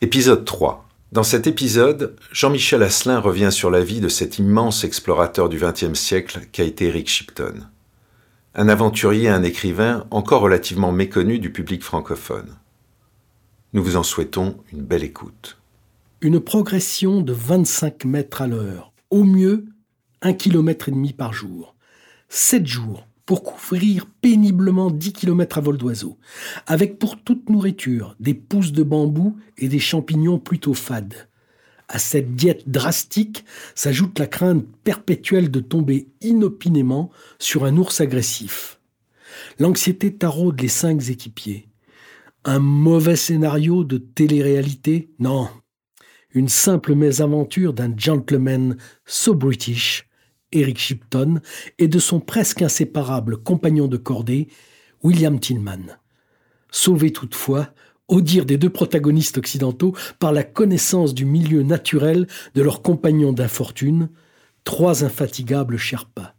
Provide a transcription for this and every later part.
Épisode 3. Dans cet épisode, Jean-Michel Asselin revient sur la vie de cet immense explorateur du XXe siècle qu'a été Eric Shipton. Un aventurier et un écrivain encore relativement méconnu du public francophone. Nous vous en souhaitons une belle écoute. Une progression de 25 mètres à l'heure, au mieux un kilomètre et demi par jour. Sept jours pour couvrir péniblement 10 km à vol d'oiseau, avec pour toute nourriture des pousses de bambou et des champignons plutôt fades. À cette diète drastique s'ajoute la crainte perpétuelle de tomber inopinément sur un ours agressif. L'anxiété taraude les cinq équipiers. Un mauvais scénario de télé-réalité? Non. Une simple mésaventure d'un gentleman so british Eric Shipton, et de son presque inséparable compagnon de cordée, William Tillman. Sauvés toutefois, au dire des deux protagonistes occidentaux, par la connaissance du milieu naturel de leurs compagnons d'infortune, trois infatigables Sherpas.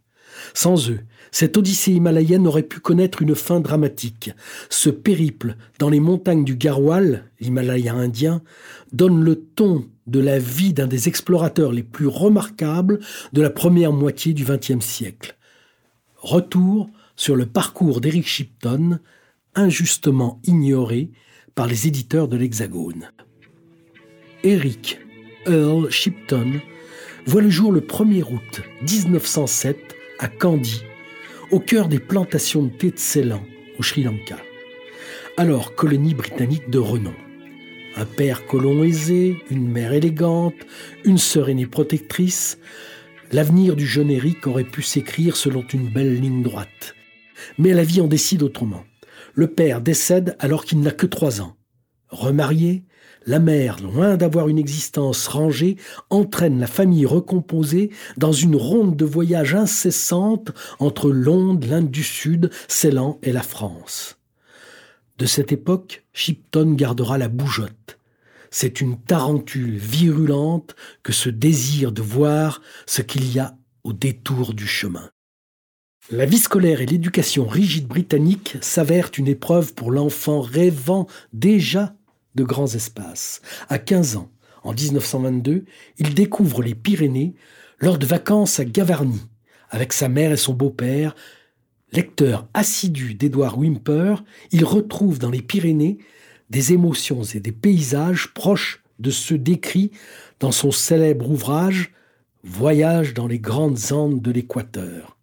Sans eux, cette odyssée himalayenne aurait pu connaître une fin dramatique. Ce périple dans les montagnes du Garhwal, l'Himalaya indien, donne le ton de la vie d'un des explorateurs les plus remarquables de la première moitié du XXe siècle. Retour sur le parcours d'Eric Shipton, injustement ignoré par les éditeurs de l'Hexagone. Eric Earl Shipton voit le jour le 1er août 1907 à Kandy, au cœur des plantations de thé de Ceylan, au Sri Lanka, alors colonie britannique de renom. Un père colon aisé, une mère élégante, une sœur aînée protectrice, l'avenir du jeune Eric aurait pu s'écrire selon une belle ligne droite. Mais la vie en décide autrement. Le père décède alors qu'il n'a que trois ans. Remarié, la mère, loin d'avoir une existence rangée, entraîne la famille recomposée dans une ronde de voyage incessante entre Londres, l'Inde du Sud, Ceylan et la France. De cette époque, Shipton gardera la bougeotte. C'est une tarentule virulente que ce désir de voir ce qu'il y a au détour du chemin. La vie scolaire et l'éducation rigide britannique s'avèrent une épreuve pour l'enfant rêvant déjà de grands espaces. À 15 ans, en 1922, il découvre les Pyrénées lors de vacances à Gavarnie, avec sa mère et son beau-père, Lecteur assidu d'Édouard Wimper, il retrouve dans les Pyrénées des émotions et des paysages proches de ceux décrits dans son célèbre ouvrage Voyage dans les grandes Andes de l'Équateur.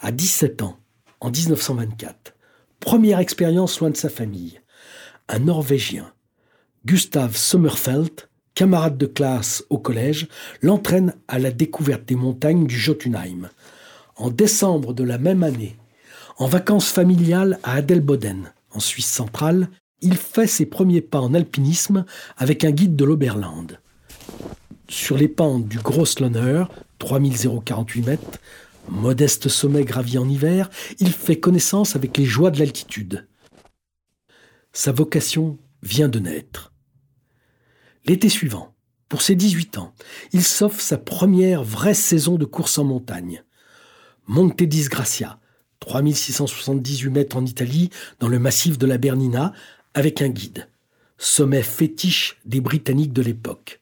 À 17 ans, en 1924, première expérience loin de sa famille, un Norvégien, Gustav Sommerfeld, camarade de classe au collège, l'entraîne à la découverte des montagnes du Jotunheim. En décembre de la même année, en vacances familiales à Adelboden, en Suisse centrale, il fait ses premiers pas en alpinisme avec un guide de l'Oberland. Sur les pentes du Grosslöner, 3048 mètres, modeste sommet gravi en hiver, il fait connaissance avec les joies de l'altitude. Sa vocation vient de naître. L'été suivant, pour ses 18 ans, il s'offre sa première vraie saison de course en montagne. Monte Disgracia, 3678 mètres en Italie, dans le massif de la Bernina, avec un guide. Sommet fétiche des Britanniques de l'époque.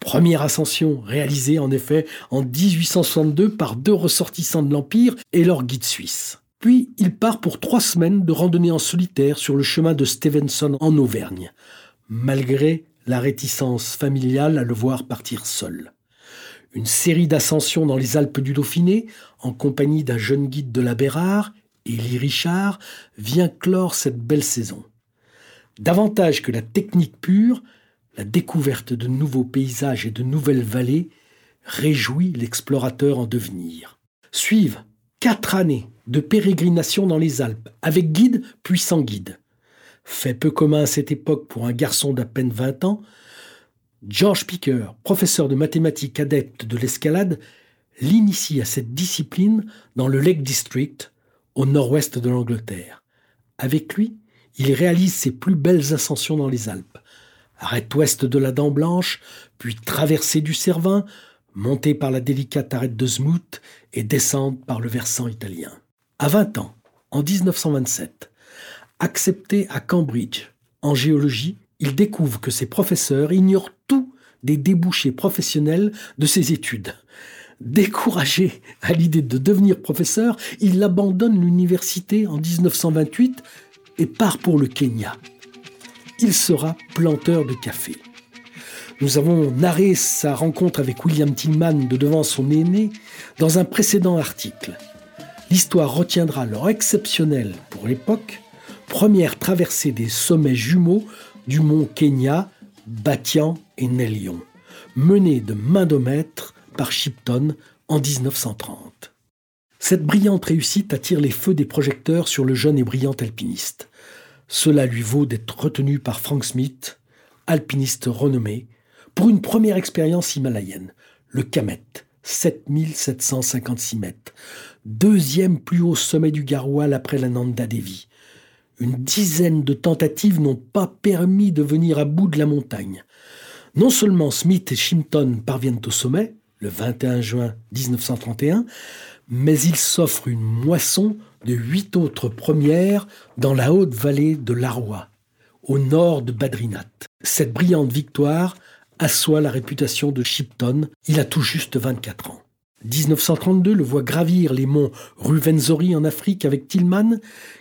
Première ascension réalisée en effet en 1862 par deux ressortissants de l'Empire et leur guide suisse. Puis il part pour trois semaines de randonnée en solitaire sur le chemin de Stevenson en Auvergne, malgré la réticence familiale à le voir partir seul une série d'ascensions dans les Alpes du Dauphiné, en compagnie d'un jeune guide de la Bérard, Élie Richard, vient clore cette belle saison. Davantage que la technique pure, la découverte de nouveaux paysages et de nouvelles vallées réjouit l'explorateur en devenir. Suivent quatre années de pérégrination dans les Alpes, avec guide puis sans guide. Fait peu commun à cette époque pour un garçon d'à peine 20 ans, George Picker, professeur de mathématiques adepte de l'escalade, l'initie à cette discipline dans le Lake District, au nord-ouest de l'Angleterre. Avec lui, il réalise ses plus belles ascensions dans les Alpes. Arrête ouest de la Dent Blanche, puis traversée du Cervin, montée par la délicate arête de Zmout et descente par le versant italien. À 20 ans, en 1927, accepté à Cambridge en géologie, il découvre que ses professeurs ignorent tout des débouchés professionnels de ses études. Découragé à l'idée de devenir professeur, il abandonne l'université en 1928 et part pour le Kenya. Il sera planteur de café. Nous avons narré sa rencontre avec William Tillman de devant son aîné dans un précédent article. L'histoire retiendra leur exceptionnelle, pour l'époque, première traversée des sommets jumeaux du mont Kenya, Batian et Nelion, menée de main de maître par Shipton en 1930. Cette brillante réussite attire les feux des projecteurs sur le jeune et brillant alpiniste. Cela lui vaut d'être retenu par Frank Smith, alpiniste renommé, pour une première expérience himalayenne, le Kamet, 7756 mètres, deuxième plus haut sommet du Garhwal après la Nanda Devi. Une dizaine de tentatives n'ont pas permis de venir à bout de la montagne. Non seulement Smith et Shimpton parviennent au sommet, le 21 juin 1931, mais ils s'offrent une moisson de huit autres premières dans la haute vallée de l'Arwa, au nord de Badrinath. Cette brillante victoire assoit la réputation de Shipton, il a tout juste 24 ans. 1932 le voit gravir les monts Ruvenzori en Afrique avec Tillman.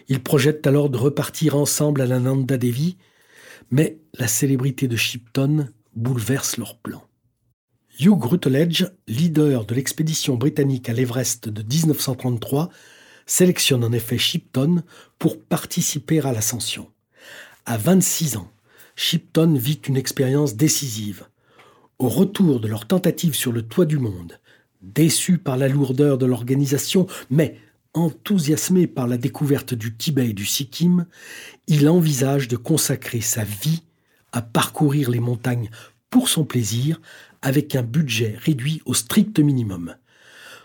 Ils projettent alors de repartir ensemble à la Nanda Devi, mais la célébrité de Shipton bouleverse leurs plans. Hugh Rutledge, leader de l'expédition britannique à l'Everest de 1933, sélectionne en effet Shipton pour participer à l'ascension. À 26 ans, Shipton vit une expérience décisive. Au retour de leur tentative sur le toit du monde, déçu par la lourdeur de l'organisation, mais enthousiasmé par la découverte du Tibet et du Sikkim, il envisage de consacrer sa vie à parcourir les montagnes pour son plaisir avec un budget réduit au strict minimum.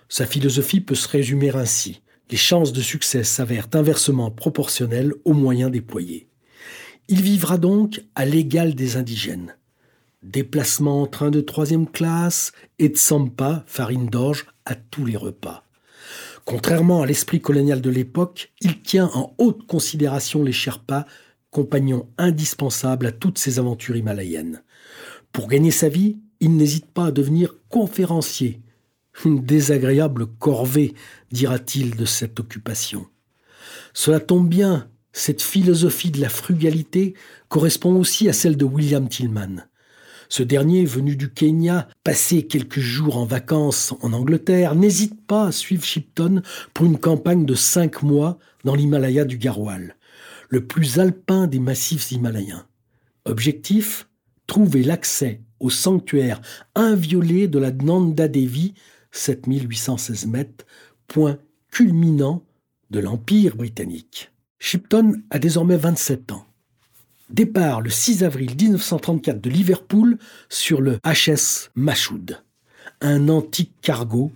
Sa philosophie peut se résumer ainsi. Les chances de succès s'avèrent inversement proportionnelles aux moyens déployés. Il vivra donc à l'égal des indigènes. Déplacement en train de troisième classe et de sampa, farine d'orge, à tous les repas. Contrairement à l'esprit colonial de l'époque, il tient en haute considération les Sherpas, compagnons indispensables à toutes ces aventures himalayennes. Pour gagner sa vie, il n'hésite pas à devenir conférencier. Une désagréable corvée, dira-t-il de cette occupation. Cela tombe bien, cette philosophie de la frugalité correspond aussi à celle de William Tillman. Ce dernier, venu du Kenya, passer quelques jours en vacances en Angleterre, n'hésite pas à suivre Shipton pour une campagne de cinq mois dans l'Himalaya du Garhwal, le plus alpin des massifs himalayens. Objectif? Trouver l'accès au sanctuaire inviolé de la Nanda Devi, 7816 mètres, point culminant de l'Empire britannique. Shipton a désormais 27 ans. Départ le 6 avril 1934 de Liverpool sur le HS Mashoud, un antique cargo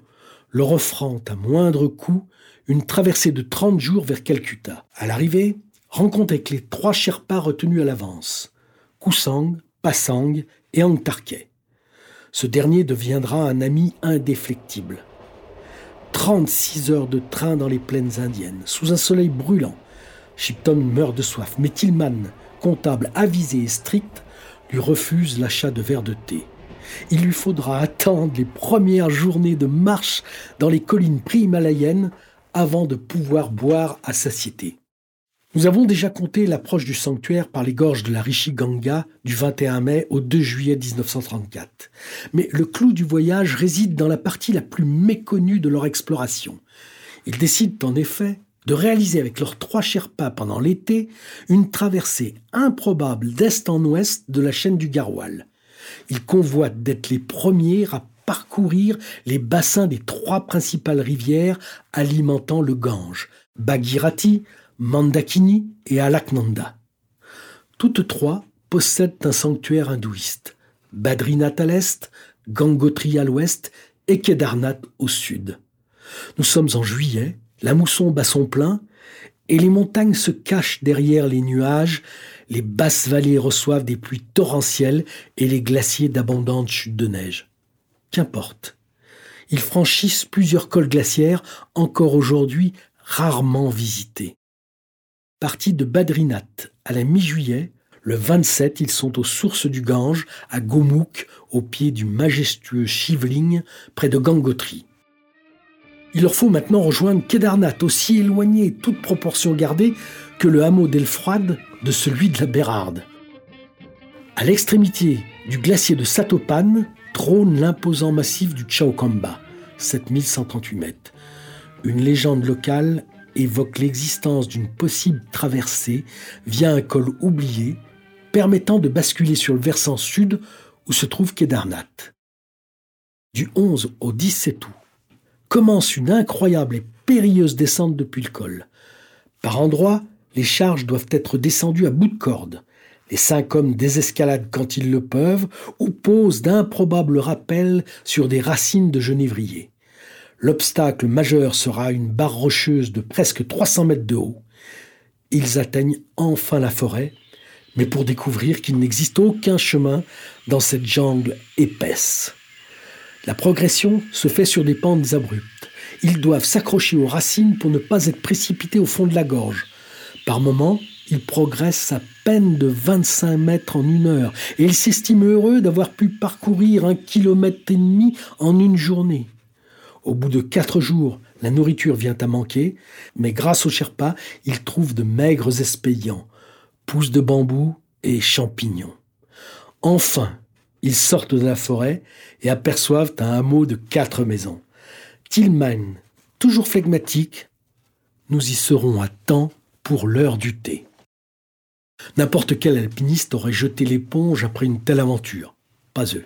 leur offrant à moindre coût une traversée de 30 jours vers Calcutta. À l'arrivée, rencontre avec les trois Sherpas retenus à l'avance, Kusang, Pasang et Angtarke. Ce dernier deviendra un ami indéflectible. 36 heures de train dans les plaines indiennes, sous un soleil brûlant. Shipton meurt de soif, mais Tillman, comptable avisé et strict, lui refuse l'achat de verres de thé. Il lui faudra attendre les premières journées de marche dans les collines pré-himalayennes avant de pouvoir boire à satiété. Nous avons déjà compté l'approche du sanctuaire par les gorges de la Rishi Ganga du 21 mai au 2 juillet 1934. Mais le clou du voyage réside dans la partie la plus méconnue de leur exploration. Ils décident en effet de réaliser avec leurs trois Sherpas pendant l'été une traversée improbable d'est en ouest de la chaîne du Garhwal. Ils convoitent d'être les premiers à parcourir les bassins des trois principales rivières alimentant le Gange, Bhagirati, Mandakini et Alaknanda. Toutes trois possèdent un sanctuaire hindouiste, Badrinath à l'est, Gangotri à l'ouest et Kedarnath au sud. Nous sommes en juillet, la mousson bat son plein, et les montagnes se cachent derrière les nuages, les basses vallées reçoivent des pluies torrentielles et les glaciers d'abondantes chutes de neige. Qu'importe. Ils franchissent plusieurs cols glaciaires, encore aujourd'hui rarement visités. Partis de Badrinath à la mi-juillet, le 27, ils sont aux sources du Gange, à Gomukh, au pied du majestueux Shivling, près de Gangotri. Il leur faut maintenant rejoindre Kedarnath, aussi éloigné, toute proportion gardée, que le hameau d'Elfroide de celui de la Bérarde. À l'extrémité du glacier de Satopan trône l'imposant massif du Chaokamba, 7138 mètres. Une légende locale évoque l'existence d'une possible traversée via un col oublié, permettant de basculer sur le versant sud où se trouve Kedarnath. Du 11 au 17 août, commence une incroyable et périlleuse descente depuis le col. Par endroits, les charges doivent être descendues à bout de corde. Les cinq hommes désescaladent quand ils le peuvent ou posent d'improbables rappels sur des racines de genévrier. L'obstacle majeur sera une barre rocheuse de presque 300 mètres de haut. Ils atteignent enfin la forêt, mais pour découvrir qu'il n'existe aucun chemin dans cette jungle épaisse. La progression se fait sur des pentes abruptes. Ils doivent s'accrocher aux racines pour ne pas être précipités au fond de la gorge. Par moments, ils progressent à peine de 25 mètres en une heure et ils s'estiment heureux d'avoir pu parcourir un kilomètre et demi en une journée. Au bout de quatre jours, la nourriture vient à manquer, mais grâce aux Sherpas, ils trouvent de maigres espayants, pousses de bambou et champignons. Enfin, ils sortent de la forêt et aperçoivent un hameau de quatre maisons. Tillman, toujours flegmatique, nous y serons à temps pour l'heure du thé. N'importe quel alpiniste aurait jeté l'éponge après une telle aventure. Pas eux.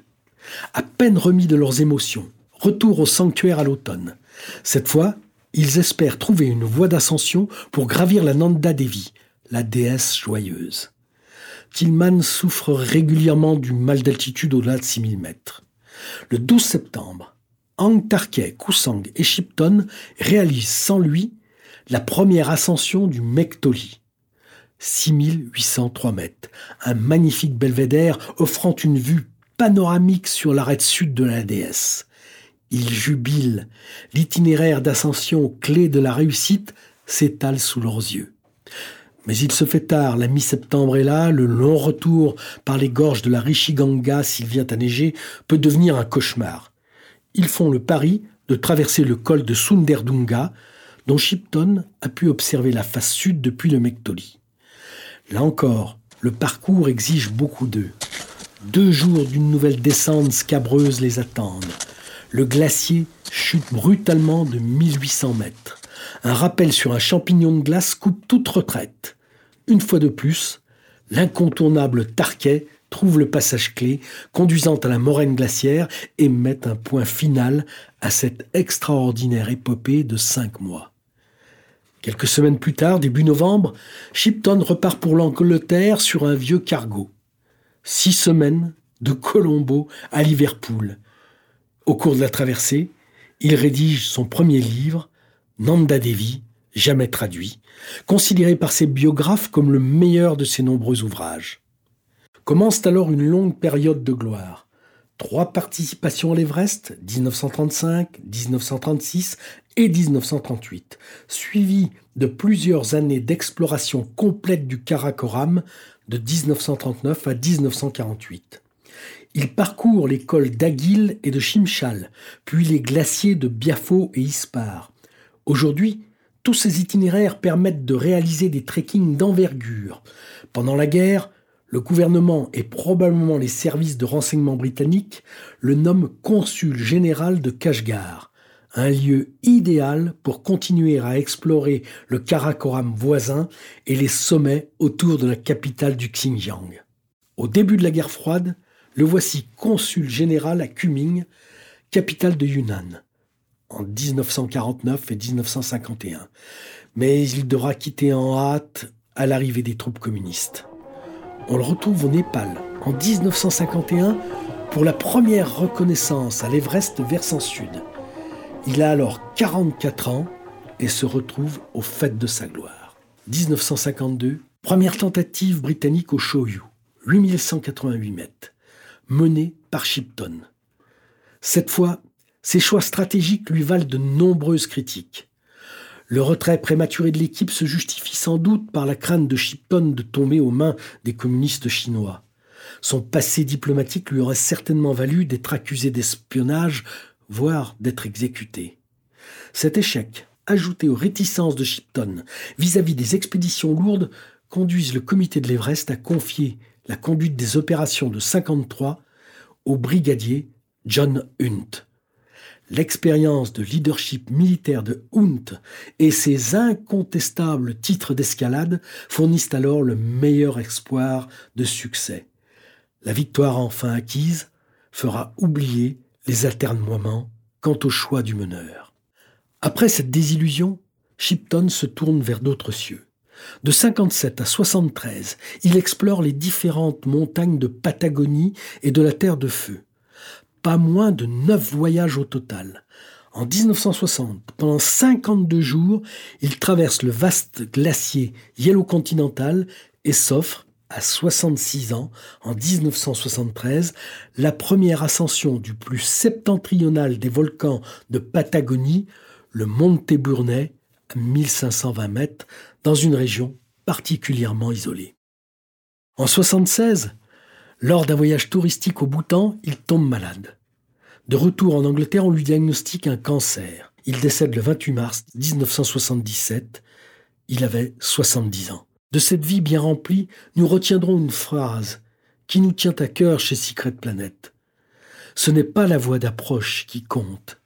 À peine remis de leurs émotions, retour au sanctuaire à l'automne. Cette fois, ils espèrent trouver une voie d'ascension pour gravir la Nanda Devi, la déesse joyeuse. Tillman souffre régulièrement du mal d'altitude au-delà de 6000 mètres. Le 12 septembre, Ang Tarkay, Kusang et Shipton réalisent sans lui la première ascension du Mektoli. 6803 mètres, un magnifique belvédère offrant une vue panoramique sur l'arête sud de la déesse. Ils jubilent, l'itinéraire d'ascension clé de la réussite s'étale sous leurs yeux. Mais il se fait tard, la mi-septembre est là, le long retour par les gorges de la Rishiganga s'il vient à neiger peut devenir un cauchemar. Ils font le pari de traverser le col de Sunderdunga, dont Shipton a pu observer la face sud depuis le Mektoli. Là encore, le parcours exige beaucoup d'eux. Deux jours d'une nouvelle descente scabreuse les attendent. Le glacier chute brutalement de 1800 mètres. Un rappel sur un champignon de glace coupe toute retraite. Une fois de plus, l'incontournable Tarquet trouve le passage clé conduisant à la moraine glaciaire et met un point final à cette extraordinaire épopée de cinq mois. Quelques semaines plus tard, début novembre, Shipton repart pour l'Angleterre sur un vieux cargo. Six semaines de Colombo à Liverpool. Au cours de la traversée, il rédige son premier livre, Nanda Devi, jamais traduit, considéré par ses biographes comme le meilleur de ses nombreux ouvrages. Commence alors une longue période de gloire. Trois participations à l'Everest, 1935, 1936 et 1938, suivies de plusieurs années d'exploration complète du Karakoram de 1939 à 1948. Il parcourt les cols d'Aguil et de Chimchal, puis les glaciers de Biafo et Ispar. Aujourd'hui, tous ces itinéraires permettent de réaliser des trekkings d'envergure. Pendant la guerre, le gouvernement et probablement les services de renseignement britanniques le nomment consul général de Kashgar, un lieu idéal pour continuer à explorer le Karakoram voisin et les sommets autour de la capitale du Xinjiang. Au début de la guerre froide, le voici consul général à Kunming, capitale de Yunnan en 1949 et 1951, mais il devra quitter en hâte à l'arrivée des troupes communistes. On le retrouve au Népal en 1951 pour la première reconnaissance à l'Everest versant sud. Il a alors 44 ans et se retrouve au fait de sa gloire. 1952, première tentative britannique au Shoyu, 8188 mètres, menée par Shipton. Cette fois, ses choix stratégiques lui valent de nombreuses critiques. Le retrait prématuré de l'équipe se justifie sans doute par la crainte de Shipton de tomber aux mains des communistes chinois. Son passé diplomatique lui aurait certainement valu d'être accusé d'espionnage, voire d'être exécuté. Cet échec, ajouté aux réticences de Shipton vis-à-vis des expéditions lourdes, conduisent le comité de l'Everest à confier la conduite des opérations de 53 au brigadier John Hunt. L'expérience de leadership militaire de Hunt et ses incontestables titres d'escalade fournissent alors le meilleur espoir de succès. La victoire enfin acquise fera oublier les alternements quant au choix du meneur. Après cette désillusion, Shipton se tourne vers d'autres cieux. De 57 à 73, il explore les différentes montagnes de Patagonie et de la Terre de Feu. Pas moins de neuf voyages au total. En 1960, pendant 52 jours, il traverse le vaste glacier Yellow Continental et s'offre à 66 ans, en 1973, la première ascension du plus septentrional des volcans de Patagonie, le Monte Burney, à 1520 mètres, dans une région particulièrement isolée. En 76, lors d'un voyage touristique au Bhoutan, il tombe malade. De retour en Angleterre, on lui diagnostique un cancer. Il décède le 28 mars 1977. Il avait 70 ans. De cette vie bien remplie, nous retiendrons une phrase qui nous tient à cœur chez Secret Planet. Ce n'est pas la voie d'approche qui compte,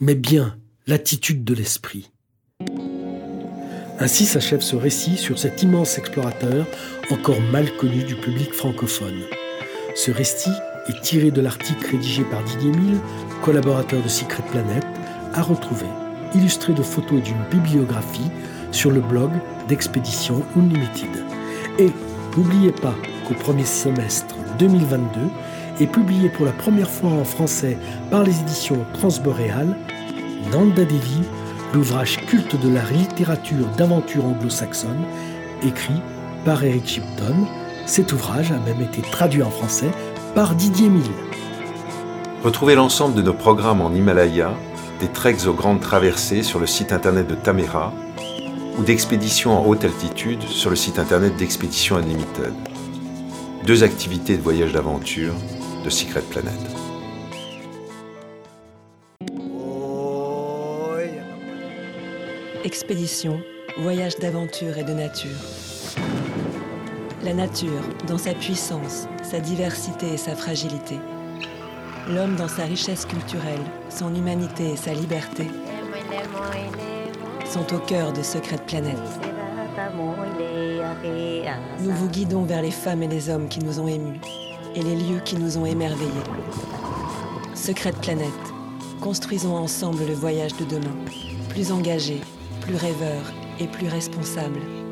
mais bien l'attitude de l'esprit. Ainsi s'achève ce récit sur cet immense explorateur encore mal connu du public francophone. Ce récit est tiré de l'article rédigé par Didier Mille, collaborateur de Secret Planet, à retrouver, illustré de photos d'une bibliographie sur le blog d'Expédition Unlimited. Et n'oubliez pas qu'au premier semestre 2022 est publié pour la première fois en français par les éditions Transboréal, Nanda Devi, l'ouvrage culte de la littérature d'aventure anglo-saxonne, écrit par Eric Shipton. Cet ouvrage a même été traduit en français par Didier Mille. Retrouvez l'ensemble de nos programmes en Himalaya, des treks aux grandes traversées sur le site internet de Tamera ou d'expéditions en haute altitude sur le site internet d'Expédition Unlimited. Deux activités de voyage d'aventure de Secret Planet. Expédition, voyage d'aventure et de nature. La nature, dans sa puissance, sa diversité et sa fragilité. L'homme dans sa richesse culturelle, son humanité et sa liberté sont au cœur de Secret Planète. Nous vous guidons vers les femmes et les hommes qui nous ont émus et les lieux qui nous ont émerveillés. Secret Planète, construisons ensemble le voyage de demain, plus engagé, plus rêveur et plus responsable.